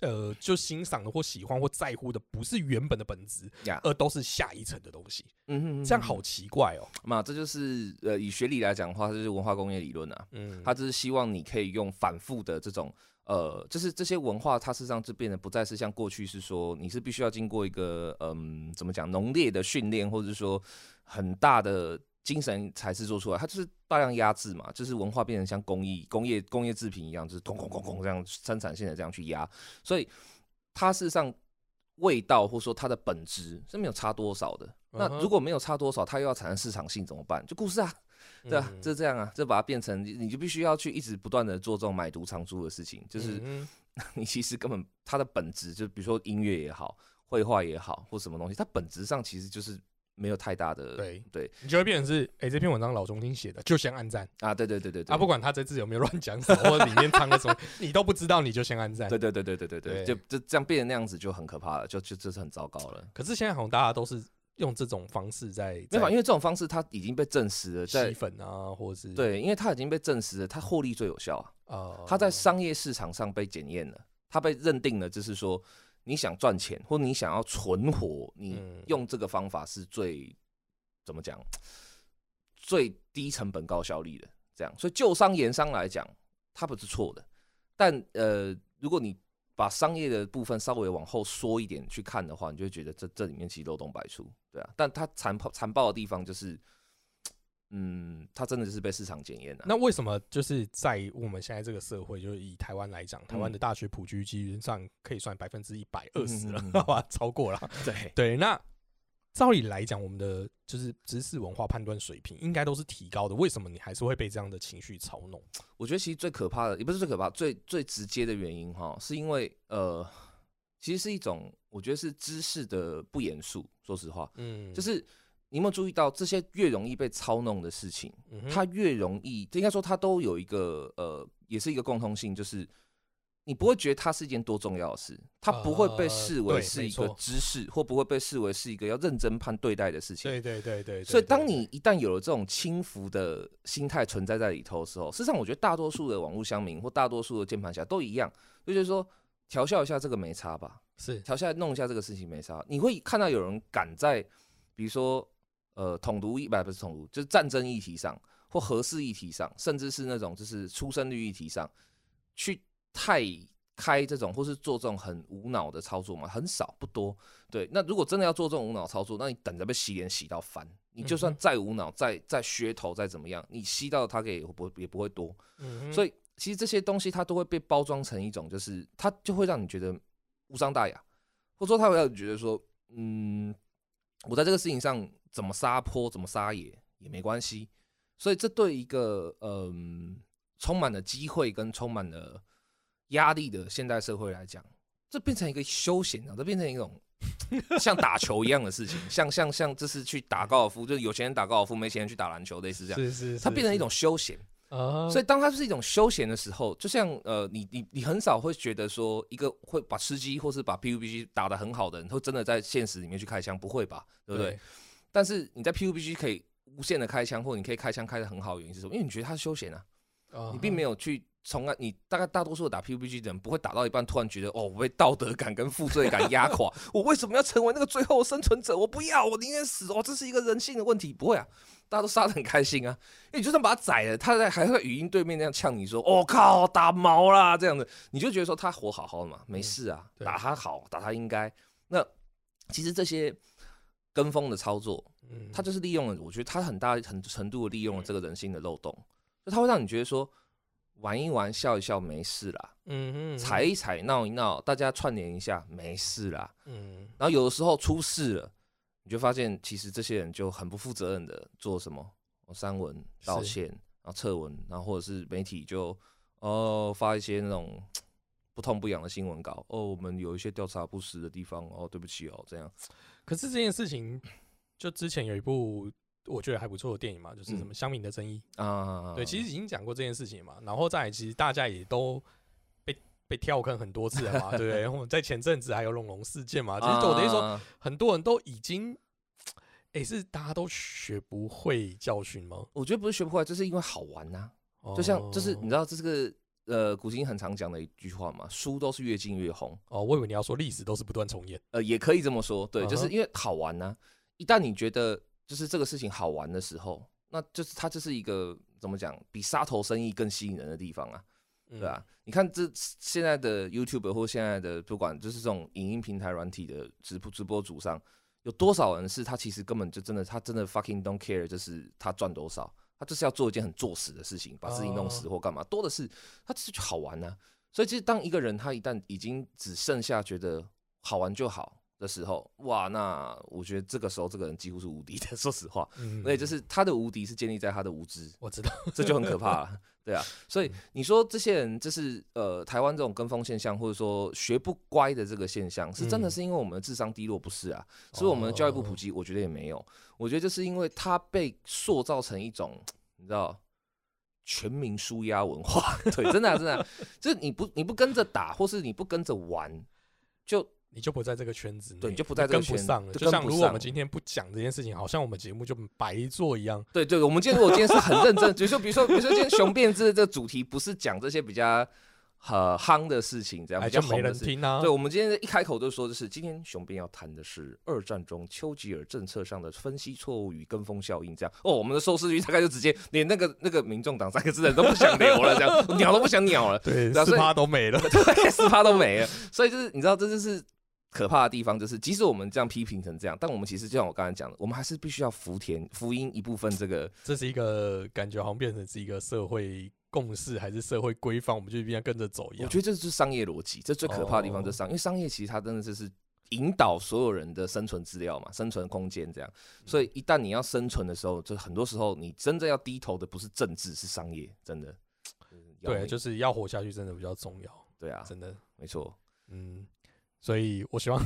呃，就欣赏的或喜欢或在乎的不是原本的本质，而都是下一层的东西，嗯哼，这样好奇怪哦。那这就是呃，以学理来讲的话，就是文化工业理论啊，嗯，它就是希望你可以用反复的这种。呃，就是这些文化，它事实上就变得不再是像过去是说，你是必须要经过一个嗯，怎么讲，浓烈的训练，或者是说很大的精神才是做出来。它就是大量压制嘛，就是文化变成像工艺、工业、工业制品一样，就是空空空空这样生产线的这样去压。所以它事实上味道或者说它的本质是没有差多少的。那如果没有差多少，它又要产生市场性怎么办？就故事啊。对啊，就这样啊，就把它变成，你就必须要去一直不断的做这种买椟藏珠的事情，就是 你其实根本它的本质，就比如说音乐也好，绘画也好，或什么东西，它本质上其实就是没有太大的对对，你就会变成是，哎，这篇文章老中听写的，就先按赞啊，对对对对对，啊，不管他这字有没有乱讲什么，或者里面藏了什么，你都不知道，你就先按赞，对对对对对对对，就就这样变成那样子就很可怕了，就就这是很糟糕了。可是现在好像大家都是。用这种方式在没法，因为这种方式它已经被证实了，吸粉啊，或者是对，因为它已经被证实了，它获利最有效啊。它在商业市场上被检验了，它被认定了，就是说你想赚钱或你想要存活，你用这个方法是最怎么讲，最低成本高效率的。这样，所以就商言商来讲，它不是错的。但呃，如果你把商业的部分稍微往后缩一点去看的话，你就会觉得这这里面其实漏洞百出，对啊。但它残暴残暴的地方就是，嗯，它真的就是被市场检验了。那为什么就是在我们现在这个社会，就是以台湾来讲，台湾的大学普及基本上可以算百分之一百二十了，嗯，超过了。对对，那照理来讲，我们的就是知识文化判断水平应该都是提高的，为什么你还是会被这样的情绪操弄？我觉得其实最可怕的，也不是最可怕，最最直接的原因哈，是因为呃，其实是一种我觉得是知识的不严肃。说实话，嗯，就是。你有没有注意到，这些越容易被操弄的事情，它越容易，应该说它都有一个呃，也是一个共通性，就是你不会觉得它是一件多重要的事，它不会被视为是一个知识，或不会被视为是一个要认真判对待的事情。对对对对。所以，当你一旦有了这种轻浮的心态存在在里头的时候，事实上，我觉得大多数的网络乡民或大多数的键盘侠都一样，就是说调笑一下这个没差吧？是调下来弄一下这个事情没差。你会看到有人敢在，比如说。呃，统独一百不是统独，就是战争议题上或核事议题上，甚至是那种就是出生率议题上，去太开这种或是做这种很无脑的操作嘛，很少不多。对，那如果真的要做这种无脑操作，那你等着被洗脸洗到烦。你就算再无脑、再再噱头、再怎么样，你吸到它也不也不会多。嗯所以其实这些东西它都会被包装成一种，就是它就会让你觉得无伤大雅，或者说它会让你觉得说，嗯，我在这个事情上。怎么撒泼，怎么撒野也没关系，所以这对一个嗯充满了机会跟充满了压力的现代社会来讲，这变成一个休闲啊，这变成一种 像打球一样的事情，像像像这是去打高尔夫，就是有钱人打高尔夫，没钱人去打篮球，类似这样，是是，它变成一种休闲啊。所以当它是一种休闲的时候，就像呃，你你你很少会觉得说一个会把吃鸡或是把 PUBG 打得很好的人，会真的在现实里面去开枪，不会吧？对不对？但是你在 PUBG 可以无限的开枪，或你可以开枪开得很好，原因是什么？因为你觉得它是休闲啊，你并没有去从来，你大概大多数打 PUBG 的人不会打到一半突然觉得哦，我被道德感跟负罪感压垮，我为什么要成为那个最后生存者？我不要，我宁愿死哦，这是一个人性的问题，不会啊，大家都杀的很开心啊，因为你就算把他宰了，他在还会语音对面那样呛你说，我靠，打毛啦这样子，你就觉得说他活好好的嘛，没事啊，打他好，打他应该。那其实这些。跟风的操作，嗯，他就是利用了，我觉得他很大很程度的利用了这个人性的漏洞，就他会让你觉得说玩一玩笑一笑没事啦，嗯嗯，踩一踩闹一闹，大家串联一下没事啦，嗯，然后有的时候出事了，你就发现其实这些人就很不负责任的做什么，删文道歉，然后撤文，然后或者是媒体就哦发一些那种不痛不痒的新闻稿，哦我们有一些调查不实的地方，哦对不起哦这样。可是这件事情，就之前有一部我觉得还不错的电影嘛，就是什么《乡民的争议》啊，对，其实已经讲过这件事情嘛。然后再其实大家也都被被跳坑很多次了嘛，对不对？然后在前阵子还有龙龙事件嘛，其实我等于说很多人都已经，哎，是大家都学不会教训吗？我觉得不是学不会，就是因为好玩呐。就像就是你知道这是个。呃，古今很常讲的一句话嘛，书都是越禁越红。哦，我以为你要说历史都是不断重演。呃，也可以这么说，对，就是因为好玩呢。一旦你觉得就是这个事情好玩的时候，那就是它就是一个怎么讲，比杀头生意更吸引人的地方啊，对吧？你看这现在的 YouTube 或现在的不管就是这种影音平台软体的直播直播主上，有多少人是他其实根本就真的他真的 fucking don't care，就是他赚多少。他就是要做一件很作死的事情，把自己弄死或干嘛，多的是，他只是好玩呢。所以其实当一个人他一旦已经只剩下觉得好玩就好的时候，哇，那我觉得这个时候这个人几乎是无敌的。说实话，所以就是他的无敌是建立在他的无知。我知道，这就很可怕了。对啊，所以你说这些人就是呃，台湾这种跟风现象，或者说学不乖的这个现象，是真的是因为我们的智商低落，不是啊？所以我们的教育不普及，我觉得也没有。我觉得就是因为他被塑造成一种你知道全民输压文化，对，真的真的，就是你不你不跟着打，或是你不跟着玩，就你就不在这个圈子，对，你就不在这个圈上了。就像如果我们今天不讲这件事情，好像我们节目就白做一样。对对，我们今天如果今天是很认真，比如说比如说比如说今天雄辩这这个主题不是讲这些比较。呃夯的事情，这样比较没人听啊。对，我们今天一开口就说的是，今天雄辩要谈的是二战中丘吉尔政策上的分析错误与跟风效应。这样哦，我们的收视率大概就直接连那个那个民众党三个字的都不想留了，这样 鸟都不想鸟了，对，四趴都没了，对，四趴都没了。所以就是你知道，这就是可怕的地方就是，即使我们这样批评成这样，但我们其实就像我刚才讲的，我们还是必须要福田福音一部分。这个这是一个感觉好像变成是一个社会共识，还是社会规范，我们就必须跟着走一样。我觉得这是商业逻辑，这最可怕的地方就是商，因为商业其实它真的就是引导所有人的生存资料嘛，生存空间这样。所以一旦你要生存的时候，就很多时候你真正要低头的不是政治，是商业，真的。对，就是要活下去，真的比较重要。对啊，真的没错。嗯。所以我希望，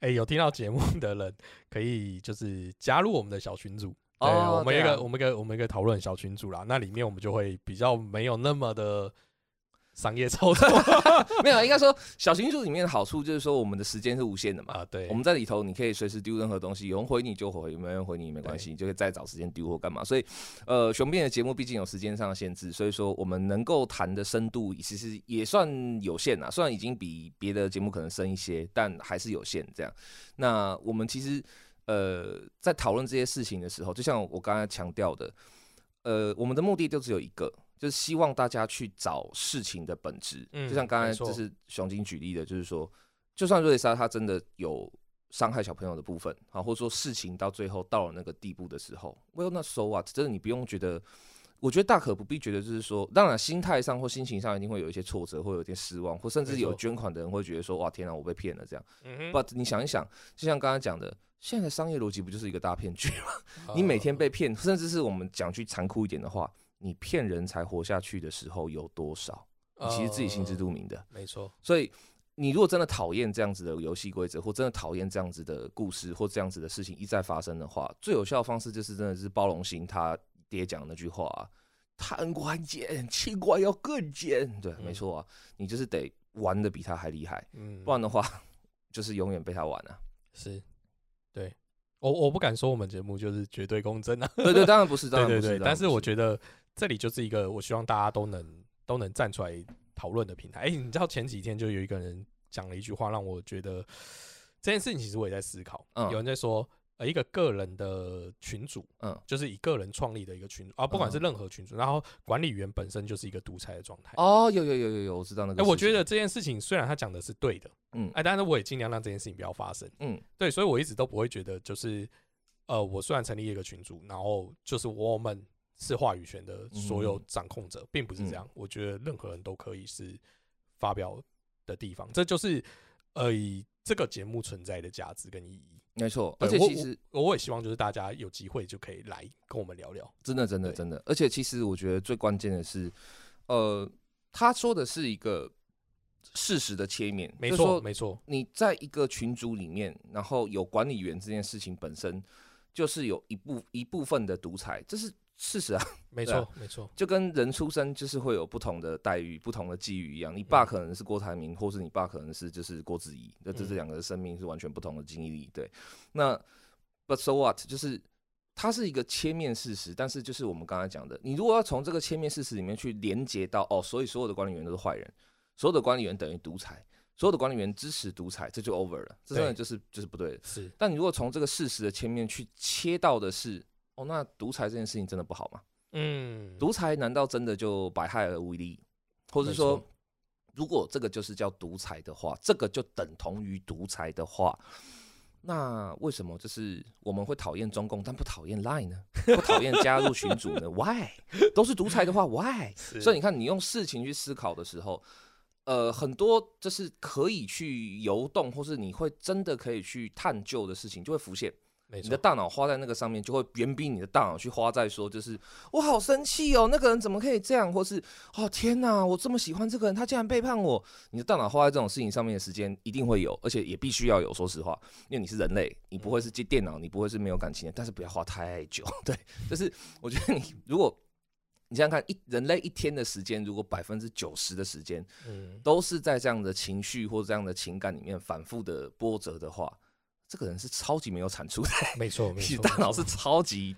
哎，有听到节目的人可以就是加入我们的小群组，对，我们一个我们一个我们一个讨论小群组啦，那里面我们就会比较没有那么的。商业操作 没有，应该说小群组里面的好处就是说我们的时间是无限的嘛。啊，对，我们在里头你可以随时丢任何东西，有人回你就回，没人回你没关系，你就可以再找时间丢或干嘛。所以，呃，雄辩的节目毕竟有时间上的限制，所以说我们能够谈的深度其实也算有限啊。虽然已经比别的节目可能深一些，但还是有限。这样，那我们其实呃在讨论这些事情的时候，就像我刚才强调的，呃，我们的目的就只有一个。就是希望大家去找事情的本质，就像刚才就是熊金举例的，就是说，就算瑞莎她真的有伤害小朋友的部分，啊，或者说事情到最后到了那个地步的时候，Well，那 so what？真的你不用觉得，我觉得大可不必觉得，就是说，当然心态上或心情上一定会有一些挫折，会有点失望，或甚至有捐款的人会觉得说，哇，天哪，我被骗了这样。But 你想一想，就像刚刚讲的，现在的商业逻辑不就是一个大骗局吗？你每天被骗，甚至是我们讲句残酷一点的话。你骗人才活下去的时候有多少？你其实自己心知肚明的。没错。所以你如果真的讨厌这样子的游戏规则，或真的讨厌这样子的故事，或这样子的事情一再发生的话，最有效的方式就是真的是包容心。他爹讲那句话：“啊贪官奸，清官要更奸。”对，没错啊，你就是得玩的比他还厉害，嗯，不然的话就是永远被他玩啊。是，对我我不敢说我们节目就是绝对公正啊。对对，当然不是，对对对，但是我觉得。这里就是一个我希望大家都能都能站出来讨论的平台。哎，你知道前几天就有一个人讲了一句话，让我觉得这件事情其实我也在思考。嗯，有人在说，呃，一个个人的群主，嗯，就是以个人创立的一个群主啊，不管是任何群主，然后管理员本身就是一个独裁的状态。哦，有有有有有，我知道那个。哎，我觉得这件事情虽然他讲的是对的，嗯，哎，但是我也尽量让这件事情不要发生。嗯，对，所以我一直都不会觉得就是，呃，我虽然成立一个群主，然后就是我们。是话语权的所有掌控者，并不是这样。我觉得任何人都可以是发表的地方，这就是呃以这个节目存在的价值跟意义。没错，而且其实我也希望就是大家有机会就可以来跟我们聊聊。真的，真的，真的。而且其实我觉得最关键的是，呃，他说的是一个事实的切面。没错，没错。你在一个群组里面，然后有管理员这件事情本身就是有一部一部分的独裁，这是。事实啊，没错，没错，就跟人出生就是会有不同的待遇、不同的际遇一样。你爸可能是郭台铭，或是你爸可能是就是郭子仪，那这这两个生命是完全不同的经历。对，那 But so what？就是它是一个切面事实，但是就是我们刚才讲的，你如果要从这个切面事实里面去连接到哦，所以所有的管理员都是坏人，所有的管理员等于独裁，所有的管理员支持独裁，这就 over 了，这真的就是就是不对的。是，但你如果从这个事实的切面去切到的是。哦，那独裁这件事情真的不好吗？嗯，独裁难道真的就百害而无一利？或者说，如果这个就是叫独裁的话，这个就等同于独裁的话，那为什么就是我们会讨厌中共，但不讨厌 Line 呢？不讨厌加入群组呢？Why？都是独裁的话，Why？所以你看，你用事情去思考的时候，呃，很多就是可以去游动，或是你会真的可以去探究的事情，就会浮现。你的大脑花在那个上面，就会远比你的大脑去花在说，就是我好生气哦，那个人怎么可以这样，或是哦天哪，我这么喜欢这个人，他竟然背叛我。你的大脑花在这种事情上面的时间一定会有，而且也必须要有。说实话，因为你是人类，你不会是接电脑，你不会是没有感情的。但是不要花太久，对，就是我觉得你如果你想想看，一人类一天的时间，如果百分之九十的时间，嗯，都是在这样的情绪或这样的情感里面反复的波折的话。这个人是超级没有产出的，没错，没 错，大脑是超级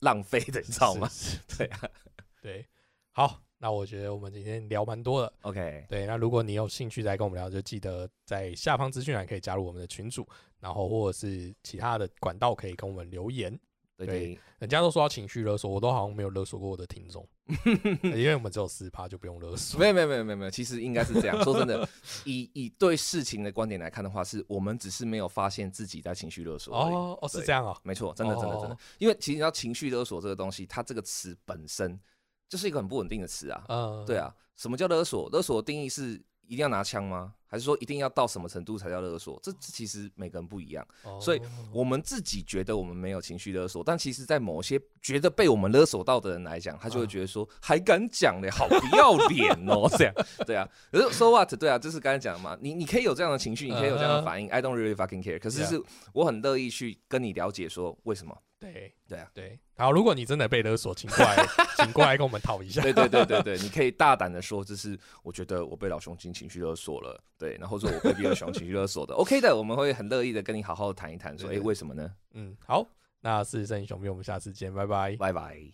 浪费的，你知道吗？对啊，对，好，那我觉得我们今天聊蛮多的，OK，对，那如果你有兴趣再跟我们聊，就记得在下方资讯栏可以加入我们的群组，然后或者是其他的管道可以跟我们留言。对，人家都说要情绪勒索，我都好像没有勒索过我的听众，因为我们只有四趴，就不用勒索。没有没有没有没有没有，其实应该是这样。说真的，以以对事情的观点来看的话，是我们只是没有发现自己在情绪勒索。哦哦，是这样啊，没错，真的真的真的。因为其实你知道情绪勒索这个东西，它这个词本身就是一个很不稳定的词啊。嗯，对啊。什么叫勒索？勒索的定义是一定要拿枪吗？还是说一定要到什么程度才叫勒索？这其实每个人不一样，所以我们自己觉得我们没有情绪勒索，但其实，在某些觉得被我们勒索到的人来讲，他就会觉得说还敢讲嘞，好不要脸哦，这样 对啊。可是 so what？对啊，就是刚才讲嘛，你你可以有这样的情绪，你可以有这样的反应，I don't really fucking care。可是是我很乐意去跟你了解说为什么。对对啊，对。好，如果你真的被勒索，请过来，请过来跟我们讨一下。对对对对对，你可以大胆的说，这是我觉得我被老熊精情绪勒索了。对，然后说我被比尔熊情绪勒索的，OK 的，我们会很乐意的跟你好好的谈一谈，说，哎，为什么呢？嗯，好，那事实上英雄兵，我们下次见，拜拜，拜拜。